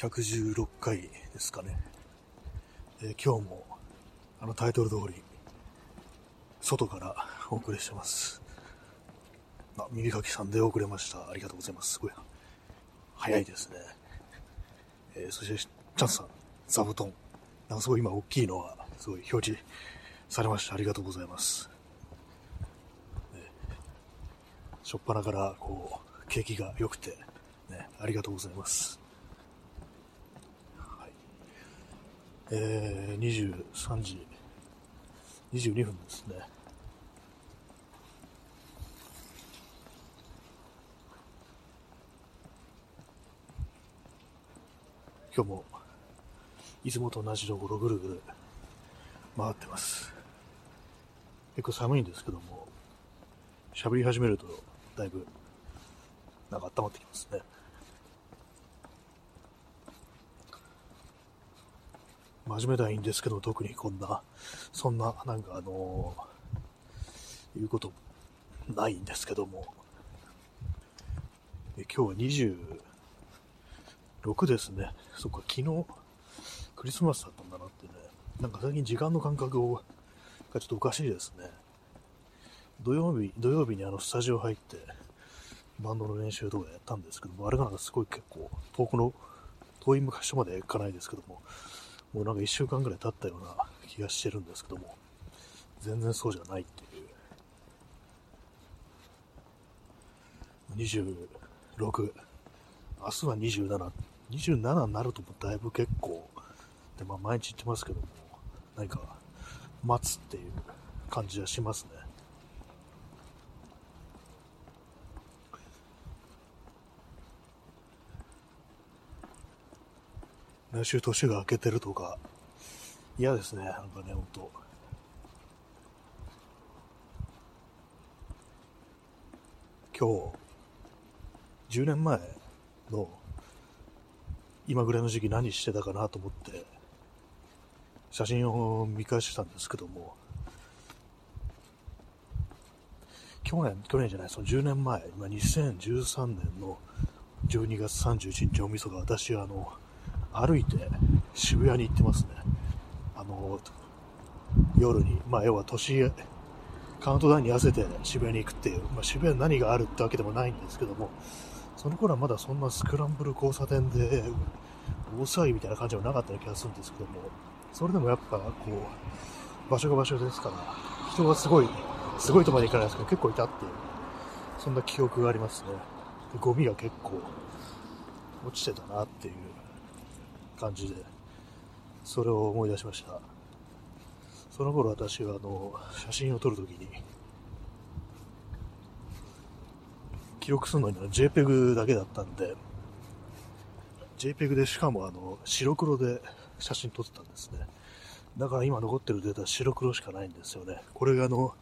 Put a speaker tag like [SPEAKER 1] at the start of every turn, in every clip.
[SPEAKER 1] 116回ですかね。えー、今日も、あのタイトル通り、外からお送りしてます。あ、耳かきさんで遅れました。ありがとうございます。すごい。早いですね。えー、そして、チャンスさん、座布団。なんかすごい今大きいのは、すごい表示されました。ありがとうございます。しょっぱなからこう景気が良くて、ね、ありがとうございます。はい、えー、23時22分ですね。今日もいつもと同じところぐるぐる回ってます。結構寒いんですけども、喋り始めるとだいぶ、なんか温まってきますね。真面目ではいいんですけど、特にこんな、そんな、なんかあのー、言うことないんですけども、え今日は26ですね。そっか、昨日、クリスマスだったんだなってね。なんか最近時間の感覚がちょっとおかしいですね。土曜日、土曜日にあのスタジオ入って、バンドの練習とかやったんですけども、あれがなんかすごい結構、遠くの、遠い昔まで行かないですけども、もうなんか1週間ぐらい経ったような気がしてるんですけども、全然そうじゃないっていう。26、明日は27、27になるともだいぶ結構、でまあ毎日言ってますけども、何か待つっていう感じはしますね。来週年が明けてるとか、嫌ですね、なんかね、ほんと。今日、10年前の今ぐらいの時期何してたかなと思って写真を見返してたんですけども去年、去年じゃない、その10年前、今2013年の12月31日大晦日、私はあの、歩いて渋谷に行ってますね。あの、夜に、まあ、要は年、カウントダウンに合わせて渋谷に行くっていう、まあ、渋谷に何があるってわけでもないんですけども、その頃はまだそんなスクランブル交差点で大騒ぎみたいな感じはなかったような気がするんですけども、それでもやっぱこう、場所が場所ですから、人がすごい、すごいとまで行かないですけど、結構いたっていう、そんな記憶がありますね。でゴミが結構落ちてたなっていう感じで、それを思い出しました。その頃私はあの、写真を撮るときに、記録するのには JPEG だけだったんで、JPEG でしかもあの、白黒で写真撮ってたんですね。だから今残ってるデータは白黒しかないんですよね。これがあの、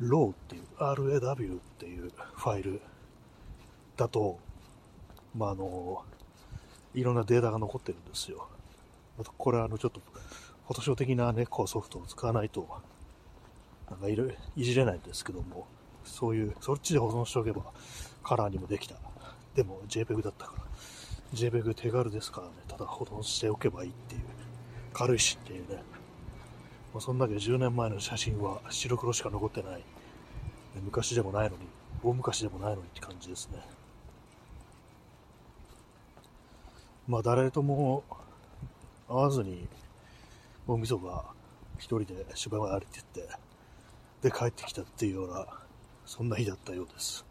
[SPEAKER 1] RAW っていう、RAW っていうファイルだと、まあ、あの、いろんなデータが残ってるんですよ。あと、これはあの、ちょっと、フォトショー的なね、こうソフトを使わないと、なんかいろいじれないんですけども、そういう、そっちで保存しておけば、カラーにもできた。でも JPEG だったから、JPEG 手軽ですからね、ただ保存しておけばいいっていう、軽いしっていうね。まあ、そんだけ10年前の写真は白黒しか残ってない。昔でもないのに、大昔でもないのにって感じですね。まあ誰とも会わずに、大晦日一人で芝居まで歩いてって、で帰ってきたっていうような、そんな日だったようです。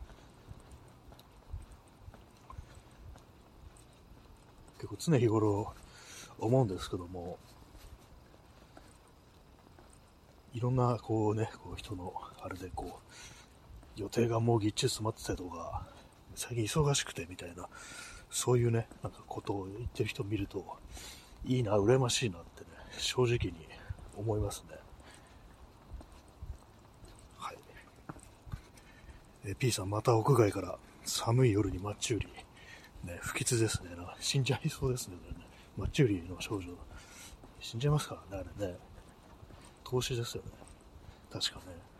[SPEAKER 1] 結構常日頃思うんですけども、いろんなこうね、こう人のあれでこう、予定がもうぎっちり詰まってたりとか、最近忙しくてみたいな、そういうね、なんかことを言ってる人を見ると、いいな、羨ましいなってね、正直に思いますね。はい。え P さん、また屋外から寒い夜にマッチ売り。ね、不吉ですね。な死んじゃいそうですね、ね。マッチ売りの少女。死んじゃいますからね、あれね。投資ですよね。確かね。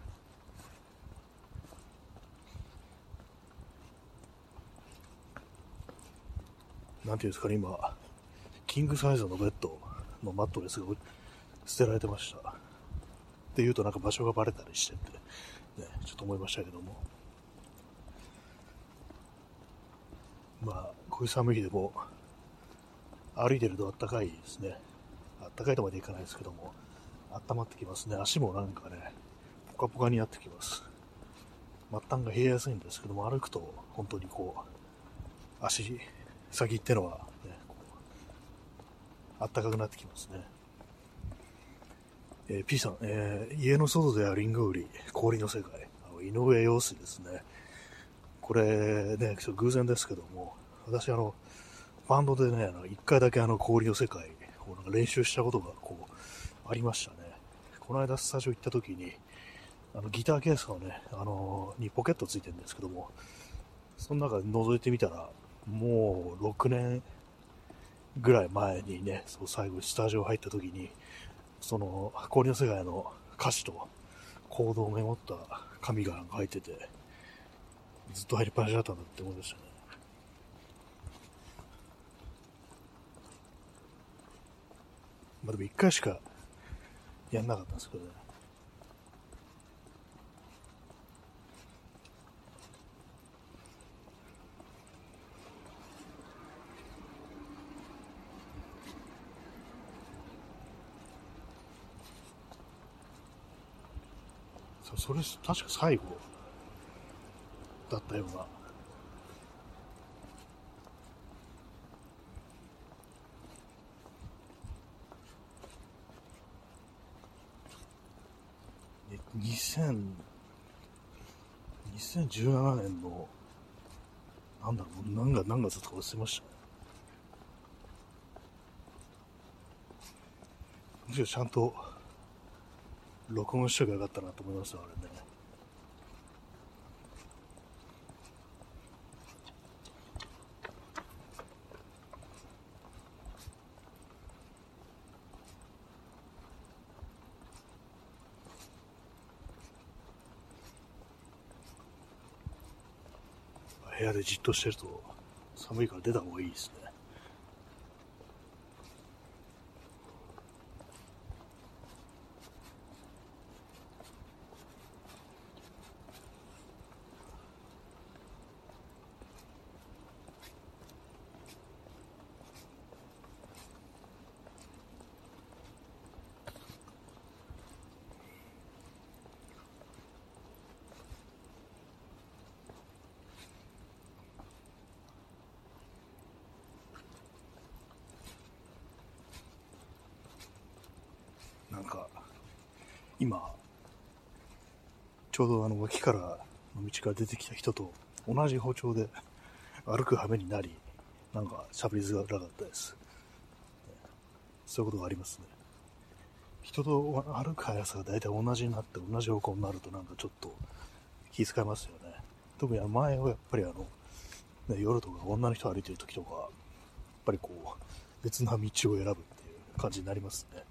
[SPEAKER 1] なんていうんですかね、今、キングサイズのベッドのマットレスが捨てられてました。っていうとなんか場所がバレたりしてて、ね、ちょっと思いましたけども。まあ、こういう寒い日でも、歩いてるとあったかいですね。あったかいとまでいかないですけども、温まってきますね。足もなんかね、ポカポカになってきます。末端が冷えやすいんですけども、歩くと本当にこう、足先ってのは、ね、あったかくなってきますね。えー、P さん、えー、家の外ではリンゴ売り、氷の世界、あの井上陽水ですね。これね、ちょっと偶然ですけども、私あの、バンドでね、一回だけあの氷の世界をなんか練習したことがこう、ありましたね。この間スタジオ行った時に、あのギターケースがね、あのにポケットついてるんですけども、その中で覗いてみたら、もう6年ぐらい前にね、そう最後スタジオ入った時に、その氷の世界の歌詞と行動をメモった紙が入ってて、ずっと入りっぱなしだったんだって思いましたね。まあでも一回しかやんなかったんですけどね。それ、確か最後だったような。2000 2017年の、なんだろう、何月、何月とか忘れました。むしろちゃんと録音しとけばよかったなと思いますよ、あれね。部屋でじっとしてると寒いから出た方がいいですね。なんか、今、ちょうどあの脇からの道から出てきた人と同じ歩調で歩く羽目になり、なんか喋りづらかったです。そういうことがありますね。人と歩く速さが大体同じになって同じ方向になるとなんかちょっと気遣いますよね。特に前はやっぱりあの、ね、夜とか女の人歩いてる時とか、やっぱりこう、別な道を選ぶっていう感じになりますね。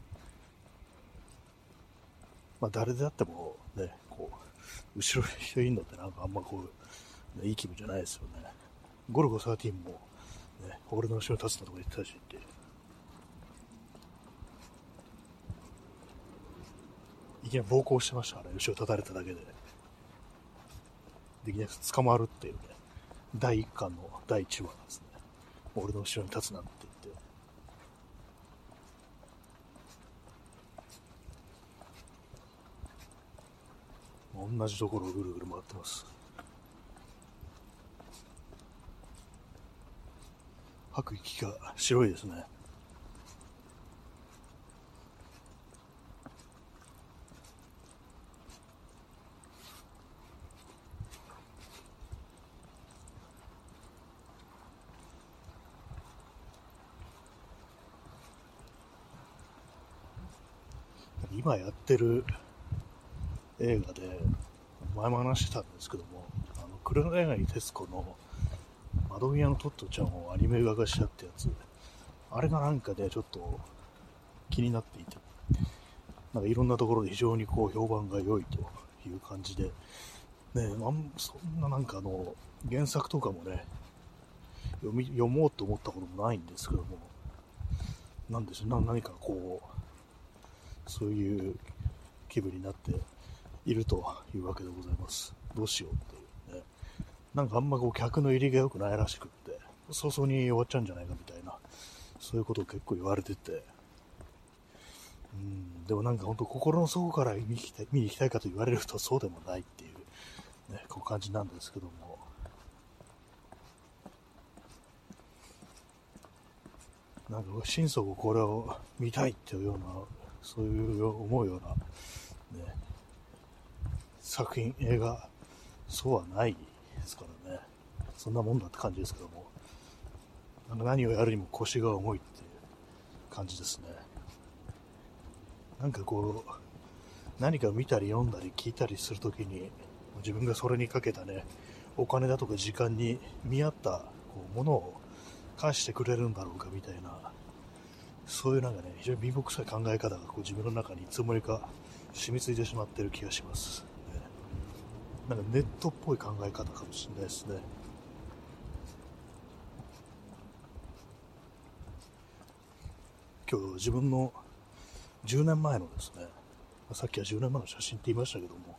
[SPEAKER 1] まあ、誰であっても、ね、こう、後ろに人いるのってなんかあんまこう、ね、いい気分じゃないですよね。ゴルゴ13も、ね、俺の後ろに立つなとか言ってたしって。いきなり暴行してましたからね、後ろ立たれただけで。できなく捕まるっていうね、第1巻の第1話なんですね。俺の後ろに立つなんて同じところをぐるぐる回ってます。吐く息が白いですね。今やってる映画で、前も話してたんですけども、あの黒柳徹子の窓際のトットちゃんをアニメ画化しちゃったやつ、あれがなんかね、ちょっと気になっていて、なんかいろんなところで非常にこう評判が良いという感じで、ね、そんななんかあの、原作とかもね、読み読もうと思ったこともないんですけども、なんでしょう、何かこう、そういう気分になっているというわけでございます。どうしようっていうね。なんかあんまこう客の入りが良くないらしくって、早々に終わっちゃうんじゃないかみたいな、そういうことを結構言われてて、うん、でもなんか本当心の底から見に行きたい見に行きたいかと言われるとそうでもないっていう、ね、こう感じなんですけども、なんか心底これを見たいっていうような、そういう思うような、ね、作品、映画、そうはないですからね。そんなもんだって感じですけども。何をやるにも腰が重いっていう感じですね。なんかこう、何かを見たり読んだり聞いたりするときに、自分がそれにかけたね、お金だとか時間に見合ったこうものを返してくれるんだろうかみたいな、そういうなんかね、非常に貧乏くさい考え方がこう自分の中にいつもりか染みついてしまってる気がします、なんかネットっぽい考え方かもしれないですね。今日自分の10年前のですね、さっきは10年前の写真って言いましたけども、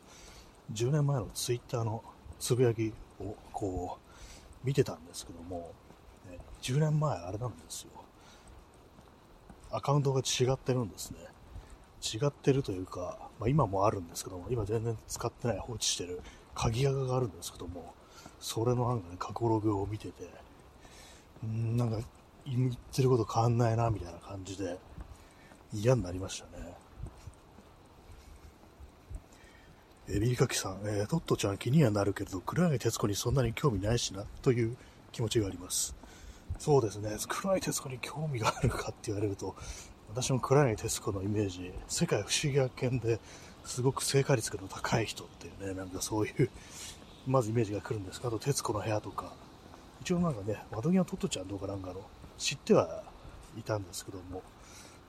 [SPEAKER 1] 10年前のツイッターのつぶやきをこう見てたんですけども、ね、10年前あれなんですよ。アカウントが違ってるんですね。違ってるというか、まあ、今もあるんですけども、今全然使ってない放置してる鍵垢があるんですけども、それのなんかね、過去ログを見てて、んなんか言ってること変わんないな、みたいな感じで、嫌になりましたね。えビリカキさん、えー、トットちゃん気にはなるけれど、黒柳徹子にそんなに興味ないしな、という気持ちがあります。そうですね、黒柳徹子に興味があるかって言われると、私も黒柳徹子のイメージ、世界不思議発見ですごく正解率が高い人っていうね、なんかそういう、まずイメージが来るんですけど、あと徹子の部屋とか、一応なんかね、窓際トットちゃんとかなんかの知ってはいたんですけども、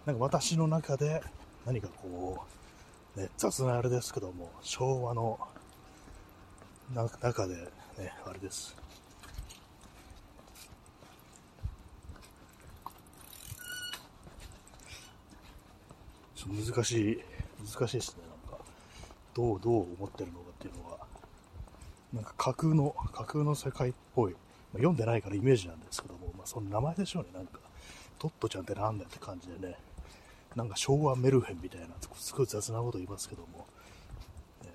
[SPEAKER 1] なんか私の中で何かこう、ね、雑なあれですけども、昭和の中でね、あれです。難しい、難しいですね、どう、どう思ってるのかっていうのは。なんか架空の、架空の世界っぽい。ま読んでないからイメージなんですけども、まあ、その名前でしょうね、なんか。トットちゃんってなんだよって感じでね。なんか昭和メルヘンみたいな、すごい雑なこと言いますけども。ね、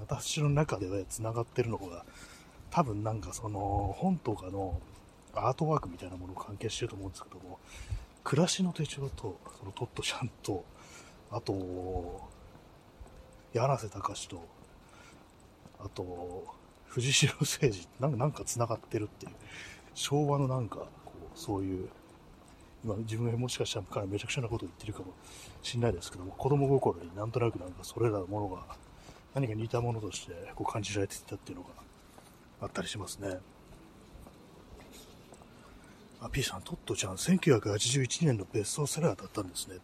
[SPEAKER 1] 私の中では繋がってるのが、多分なんかその、本とかのアートワークみたいなものを関係してると思うんですけども、暮らしの手帳と、そのトットちゃんと、あと、柳瀬隆と、あと、藤代誠二なんか、なんか繋がってるっていう、昭和のなんか、こう、そういう、今自分がもしかしたらからめちゃくちゃなことを言ってるかもしれないですけども、子供心になんとなくなんかそれらのものが何か似たものとしてこう感じられていたっていうのがあったりしますね。あ、P さん、トットちゃん、1981年のベストセラーだったんですね。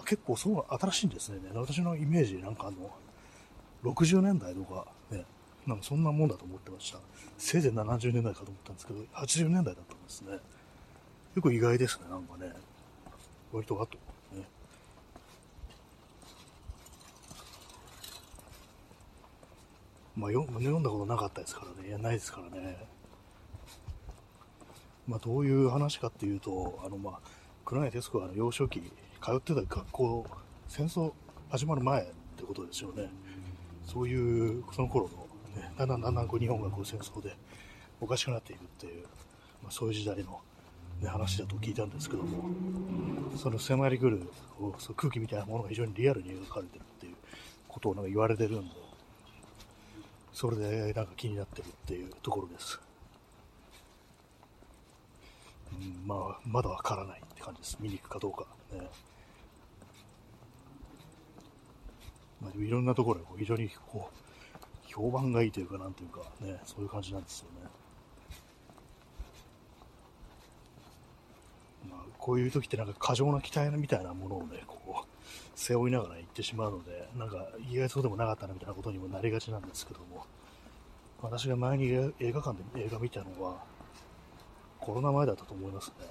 [SPEAKER 1] あ結構そう、新しいんですね。私のイメージ、なんかあの、60年代とかね、なんかそんなもんだと思ってました。せいぜい70年代かと思ったんですけど、80年代だったんですね。結構意外ですね、なんかね。割と後、まあ、読んだことなかったですからね。いや、ないですからね。まあ、どういう話かっていうと、あの、まあ、黒柳徹子は幼少期、通ってた学校、戦争始まる前ってことですよね。そういう、その頃のね、だんだんだんだんこう日本がこう戦争でおかしくなっていくっていう、まあ、そういう時代の、ね、話だと聞いたんですけども、その迫り来るそ空気みたいなものが非常にリアルに描かれてるっていうことをなんか言われてるんで、それでなんか気になってるっていうところです。うん、まあ、まだわからないって感じです。見に行くかどうか。ねまあ、いろんなところで非常にこう評判がいいというか、なんというか、ね、そういう感じなんですよね。まあ、こういう時ってなんか過剰な期待みたいなものをね、こう、背負いながら行ってしまうので、なんか意外そうでもなかったなみたいなことにもなりがちなんですけども、私が前に映画館で映画見たのは、コロナ前だったと思いますね。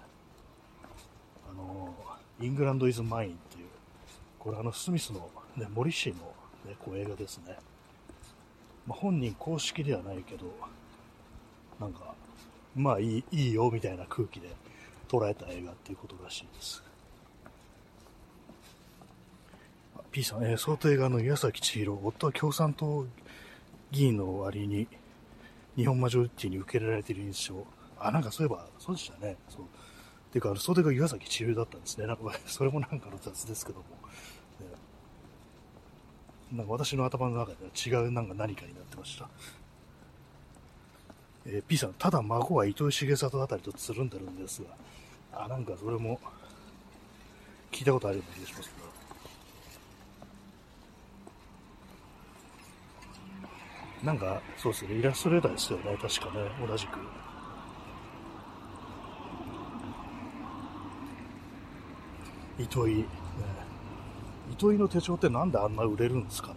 [SPEAKER 1] あのイングランド・イズ・マインっていう、これあのスミスの、ね、モリシーの、ね、こう映画ですね。まあ、本人公式ではないけど、なんか、まあいいいいよみたいな空気で捉えた映画っていうことらしいです。P さん、えー、想定画の岩崎千尋、夫は共産党議員の割に日本マジョリティに受け入れられている印象。あ、なんかそういえば、そうでしたね。そう。ていうか、想定が岩崎千尋だったんですね。なんか、それもなんかの雑ですけども。なんか私の頭の中では違うなんか何かになってました。えー、P さん、ただ孫は糸井重里あたりとつるんでるんですが、あ、なんかそれも聞いたことあるような気がしますね。なんか、そうですね、イラストレーターですよね、確かね、同じく。糸井、ね、糸井の手帳ってなんであんな売れるんですか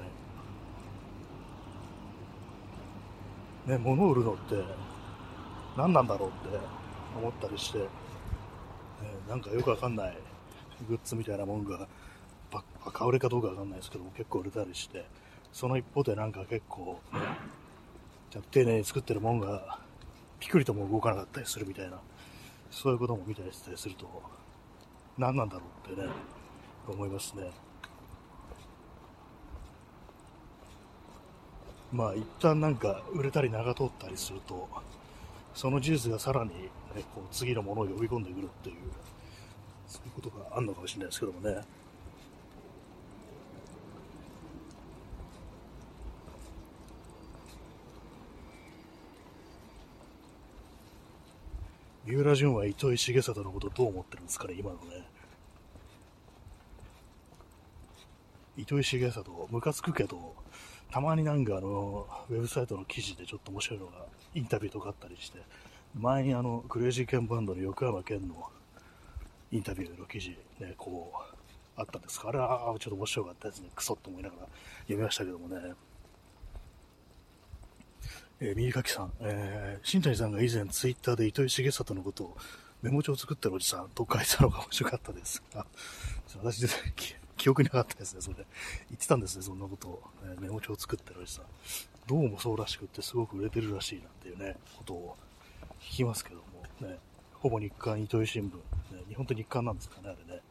[SPEAKER 1] ね？ね、物売るのって何なんだろうって思ったりして、ね、なんかよくわかんないグッズみたいなもんがばバカ売れかどうかわかんないですけども結構売れたりして、その一方でなんか結構、丁寧に作ってるもんがピクリとも動かなかったりするみたいな、そういうことも見たりしたりすると、何なんだろうってね、思いますね。まあ一旦なんか売れたり長通ったりすると、その事実がさらに、ね、こう次のものを呼び込んでくるっていう、そういうことがあるのかもしれないですけどもね。三浦淳は糸井重里のことどう思ってるんですかね、今のね。糸井重里、ムカつくけど、たまになんかあの、ウェブサイトの記事でちょっと面白いのが、インタビューとかあったりして、前にあの、クレイジーケンバンドの横山健のインタビューの記事ね、こう、あったんですかあれはちょっと面白かったですね。クソって思いながら読みましたけどもね。えー、右書きさん、えー、新谷さんが以前ツイッターで糸井重里のことをメモ帳を作ってるおじさんと書いたのが面白かったです。あ、私で記憶になかったですね、それ。言ってたんですね、そんなことを。えメモ帳作ってるおじさん。どうもそうらしくってすごく売れてるらしいなんていうね、ことを聞きますけども、ね、ほぼ日刊糸井新聞、ね、日本って日刊なんですかね、あれね。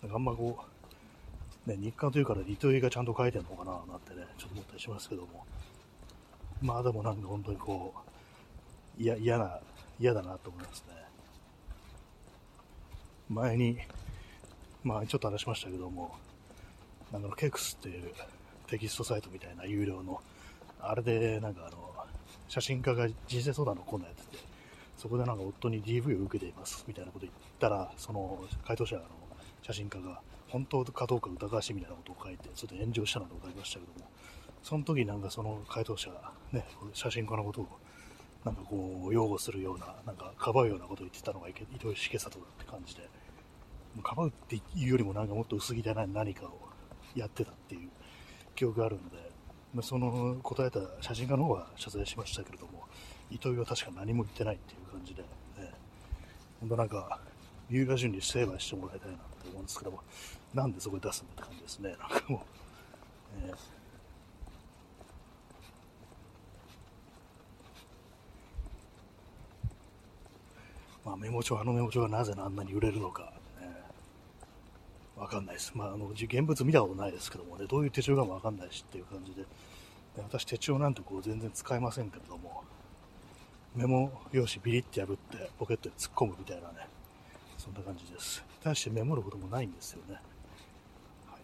[SPEAKER 1] なんかあんまこう、ね、日刊というから糸井がちゃんと書いてんのかな、なんてね、ちょっと思ったりしますけども。まあでもなんか本当にこう、いや、嫌な、嫌だなと思いますね。前に、まあちょっと話しましたけども、なんかのケクスっていうテキストサイトみたいな有料の、あれでなんかあの、写真家が人生相談のコーナーやってて、そこでなんか夫に DV を受けていますみたいなこと言ったら、その回答者の写真家が本当かどうか疑わしいみたいなことを書いて、ちょっと炎上したのでございましたけども、その時なんかその回答者、ね、写真家のことをなんかこう擁護するような、なんかかばうようなことを言ってたのが糸井重里だって感じで、かばうっていうよりもなんかもっと薄汚い何かをやってたっていう記憶があるので、まあ、その答えた写真家の方は謝罪しましたけれども、糸井は確か何も言ってないっていう感じで、ね、本当なんか、三浦淳に成敗してもらいたいなって思うんですけども、なんでそこで出すんだって感じですね、なんかもう。えーまあ、メモ帳、あのメモ帳がなぜあんなに売れるのか、わかんないです。まあ、あの、現物見たことないですけどもね、どういう手帳かもわかんないしっていう感じで、私手帳なんてこう全然使えませんけれども、メモ用紙ビリって破ってポケットに突っ込むみたいなね、そんな感じです。対してメモることもないんですよね。はい、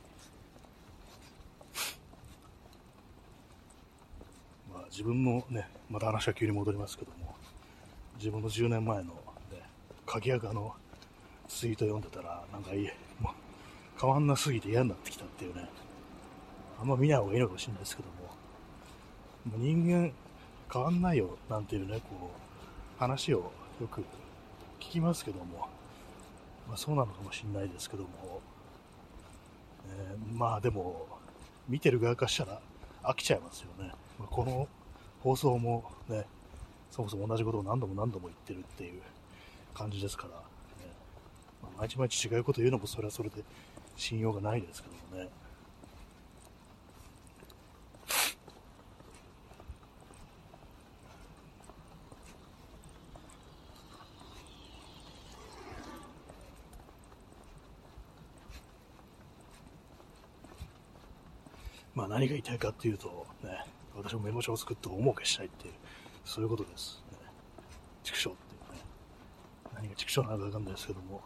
[SPEAKER 1] まあ、自分のね、また話は急に戻りますけども、自分の10年前の、ね、鍵垢のツイート読んでたら、なんかいい、変わんなすぎて嫌になってきたっていうね、あんま見ない方がいいのかもしれないですけども、もう人間変わんないよなんていうね、こう、話をよく聞きますけども、まあ、そうなのかもしれないですけども、えー、まあでも、見てる側からしたら飽きちゃいますよね。まあ、この放送もね、そもそも同じことを何度も何度も言ってるっていう感じですから、ね。ま、毎日毎日違うこと言うのもそれはそれで信用がないですけどもね。まあ何が言いたいかっていうと、ね、私もメモ帳を作って大儲けしたいっていう、そういうことです。ね、畜生っていうね。何が畜生なのかわかんないですけども。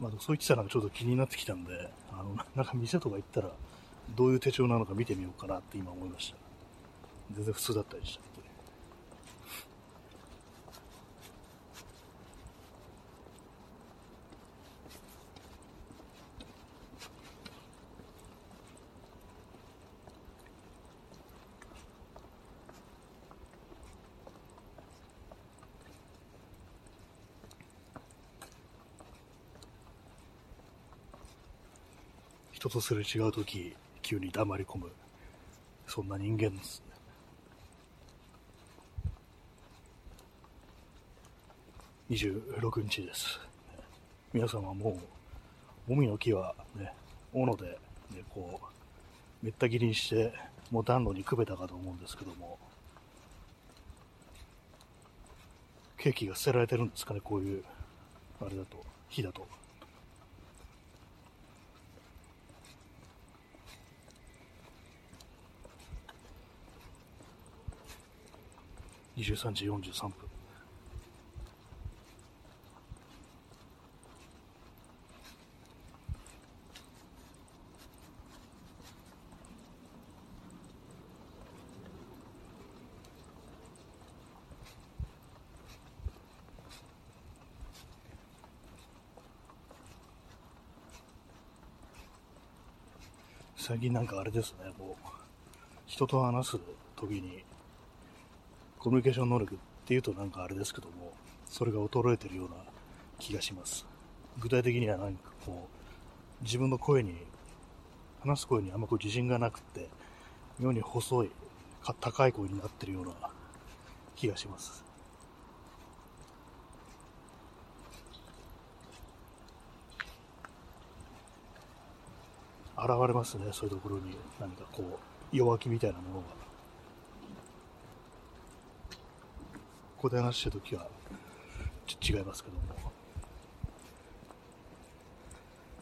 [SPEAKER 1] まあそう言ってたらちょっと気になってきたんで、あの、なんか店とか行ったら、どういう手帳なのか見てみようかなって今思いました。全然普通だったりした。人とすれ違う時急に黙り込むそんな人間です。ね26日です。皆様もうもみの木はね斧で、ね、こうめった切りにしてもう暖炉にくべたかと思うんです。けどもケーキが捨てられてるんです。かねこういうあれだと火だと23時43分。最近なんかあれですね、もう、人と話す時に、コミュニケーション能力っていうとなんかあれですけども、それが衰えてるような気がします。具体的には何かこう、自分の声に、話す声にあんまこう自信がなくて、妙に細い、高い声になってるような気がします。現れますね、そういうところに何かこう、弱気みたいなものが。ここで話してるときは、ち違いますけども。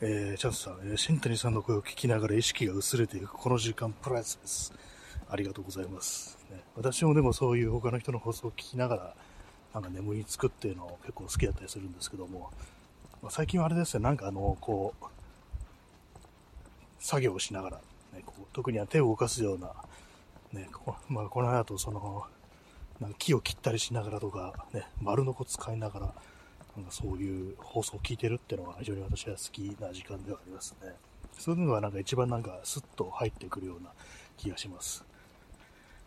[SPEAKER 1] えー、チャンスさん、えー、新谷さんの声を聞きながら意識が薄れていくこの時間プライスです。ありがとうございます。ね、私もでもそういう他の人の放送を聞きながら、なんか眠りにつくっていうの結構好きだったりするんですけども、まあ、最近はあれですよ、なんかあの、こう、作業をしながら、ね、こう特には手を動かすような、ね、こまあ、この後その、なんか木を切ったりしながらとか、ね、丸のこ使いながら、なんかそういう放送を聞いてるっていうのが非常に私は好きな時間ではありますね。そういうのがなんか一番なんかスッと入ってくるような気がします。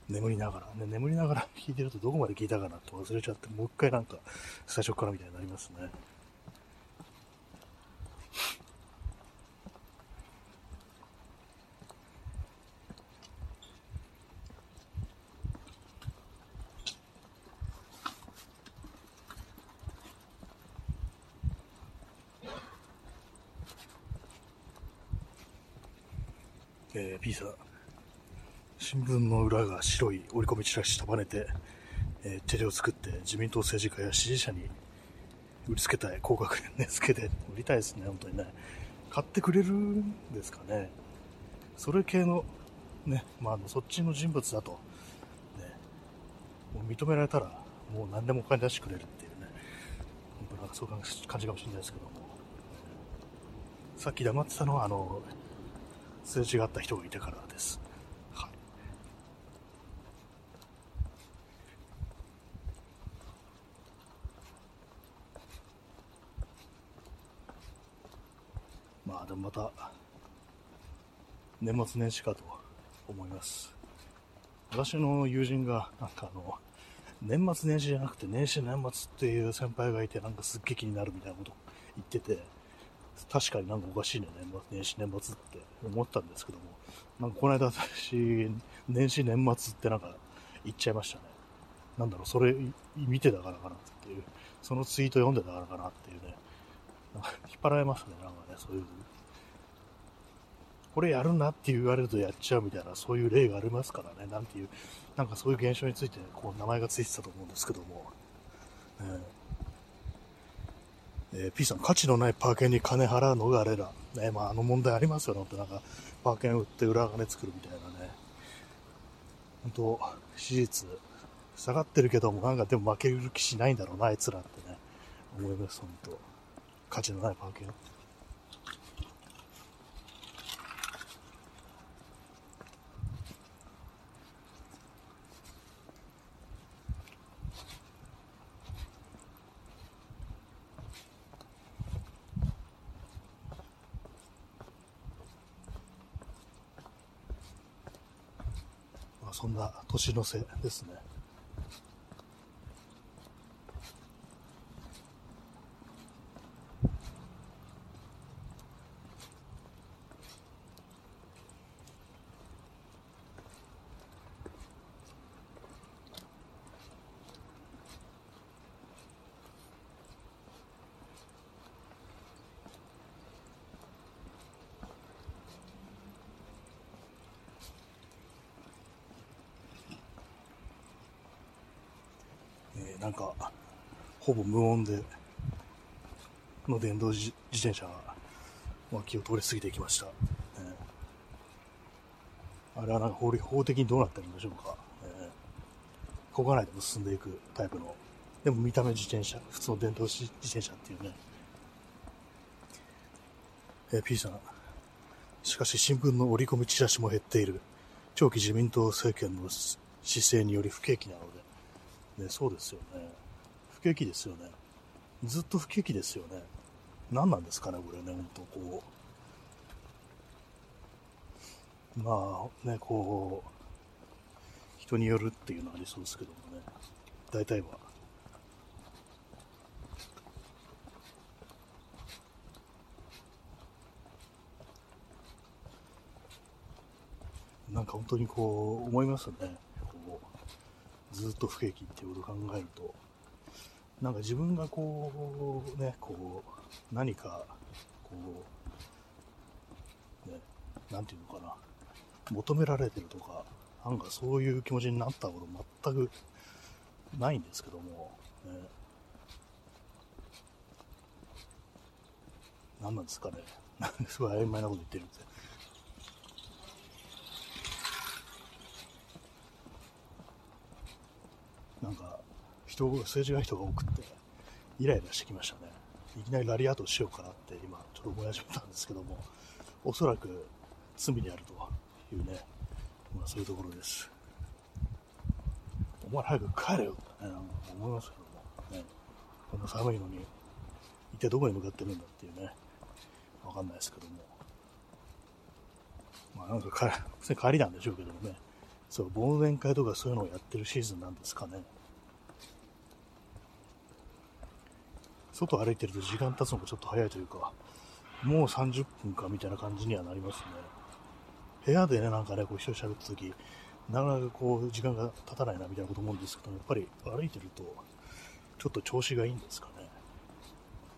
[SPEAKER 1] 眠りながら、ね、眠りながら聞いてるとどこまで聞いたかなって忘れちゃって、もう一回なんか最初からみたいになりますね。えー、P さん、新聞の裏が白い折り込みチラシ束ねて、えー、手を作って自民党政治家や支持者に売りつけたい、高額に値付けて売りたいですね、本当にね。買ってくれるんですかね。それ系の、ね、まあ、あのそっちの人物だと、ね、もう認められたら、もう何でもお金出してくれるっていうね、本当なんかそういう感じかもしれないですけども。さっき黙ってたのは、あの、すれ違った人がいたからです。はい。また、年末年始かと思います。私の友人が、なんかあの、年末年始じゃなくて年始年末っていう先輩がいて、なんかすっげえ気になるみたいなこと言ってて、確かになんかおかしいね、年末年始年末って思ったんですけども、なんかこの間私、年始年末ってなんか言っちゃいましたね。なんだろう、それ見てたからかなっていう、そのツイート読んでたからかなっていうね、なんか引っ張られますね、なんかね、そういう。これやるなって言われるとやっちゃうみたいな、そういう例がありますからね、なんていう、なんかそういう現象について、こう、名前がついてたと思うんですけども、えー、えー、P さん、価値のないパーケンに金払うのがあれだ。ね、まあ、あの問題ありますよね、なんか、パーケン売って裏金作るみたいなね。本当、史実、下がってるけども、なんかでも負ける気しないんだろうな、あいつらってね、思います、本当。価値のないパーケン。そんな年の瀬ですね。なんか、ほぼ無音で、の電動自転車が脇を通り過ぎていきました。えー、あれはなんか法法的にどうなってるんでしょうか。えー、こがないでも進んでいくタイプの、でも見た目自転車、普通の電動自転車っていうね。えー、P さん、しかし新聞の折り込みチラシも減っている。長期自民党政権の姿勢により不景気なので、ね、そうですよね。不景気ですよね。ずっと不景気ですよね。何なんですかね、これね、本当こう。まあね、こう、人によるっていうのはありそうですけどもね。大体は。なんか本当にこう思いますね。ずっと不景気っていうことを考えると、なんか自分がこう、ね、こう、何か、こう、ね、なんていうのかな、求められてるとか、なんかそういう気持ちになったこと全くないんですけども、ね、何なんですかね。すごい曖昧なこと言ってるんですよ。なんか人政治家人が多くてイライラしてきましたね。いきなりラリアートしようかなって今ちょっと思い始めたんですけどもおそらく罪であるというね、まあ、そういうところです。お前早く帰れよ。ってね思いますけども。ね。こんな寒いのに一体どこに向かってるんだっていうね。わかんないですけども。まあなんか帰りなんでしょうけどもね。そう、忘年会とかそういうのをやってるシーズンなんですかね。外歩いてると時間経つのがちょっと早いというか、もう30分かみたいな感じにはなりますね。部屋でね、なんかね、こう一緒に喋った時、なかなかこう時間が経たないなみたいなこと思うんですけど、やっぱり歩いてると、ちょっと調子がいいんですかね。やっ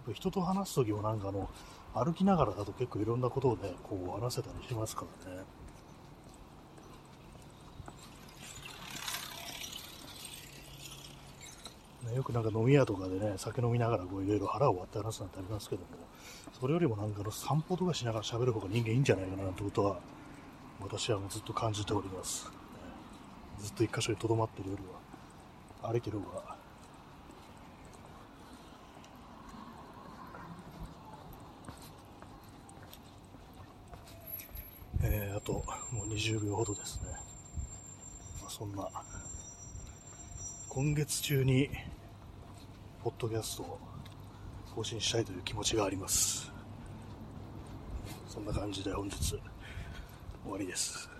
[SPEAKER 1] ぱ人と話す時もなんかあの、歩きながらだと結構いろんなことをね、こう話せたりしますからね。ね、よくなんか飲み屋とかでね、酒飲みながらこういろいろ腹を割って話すなんてありますけども、それよりもなんかの散歩とかしながら喋る方が人間いいんじゃないかななんてことは、私はもうずっと感じております。ね、ずっと一箇所に留まってるよりは、歩いてる方が、えー、あともう20秒ほどですね。まあ、そんな今月中に、ポッドキャストを更新したいという気持ちがあります。そんな感じで本日、終わりです。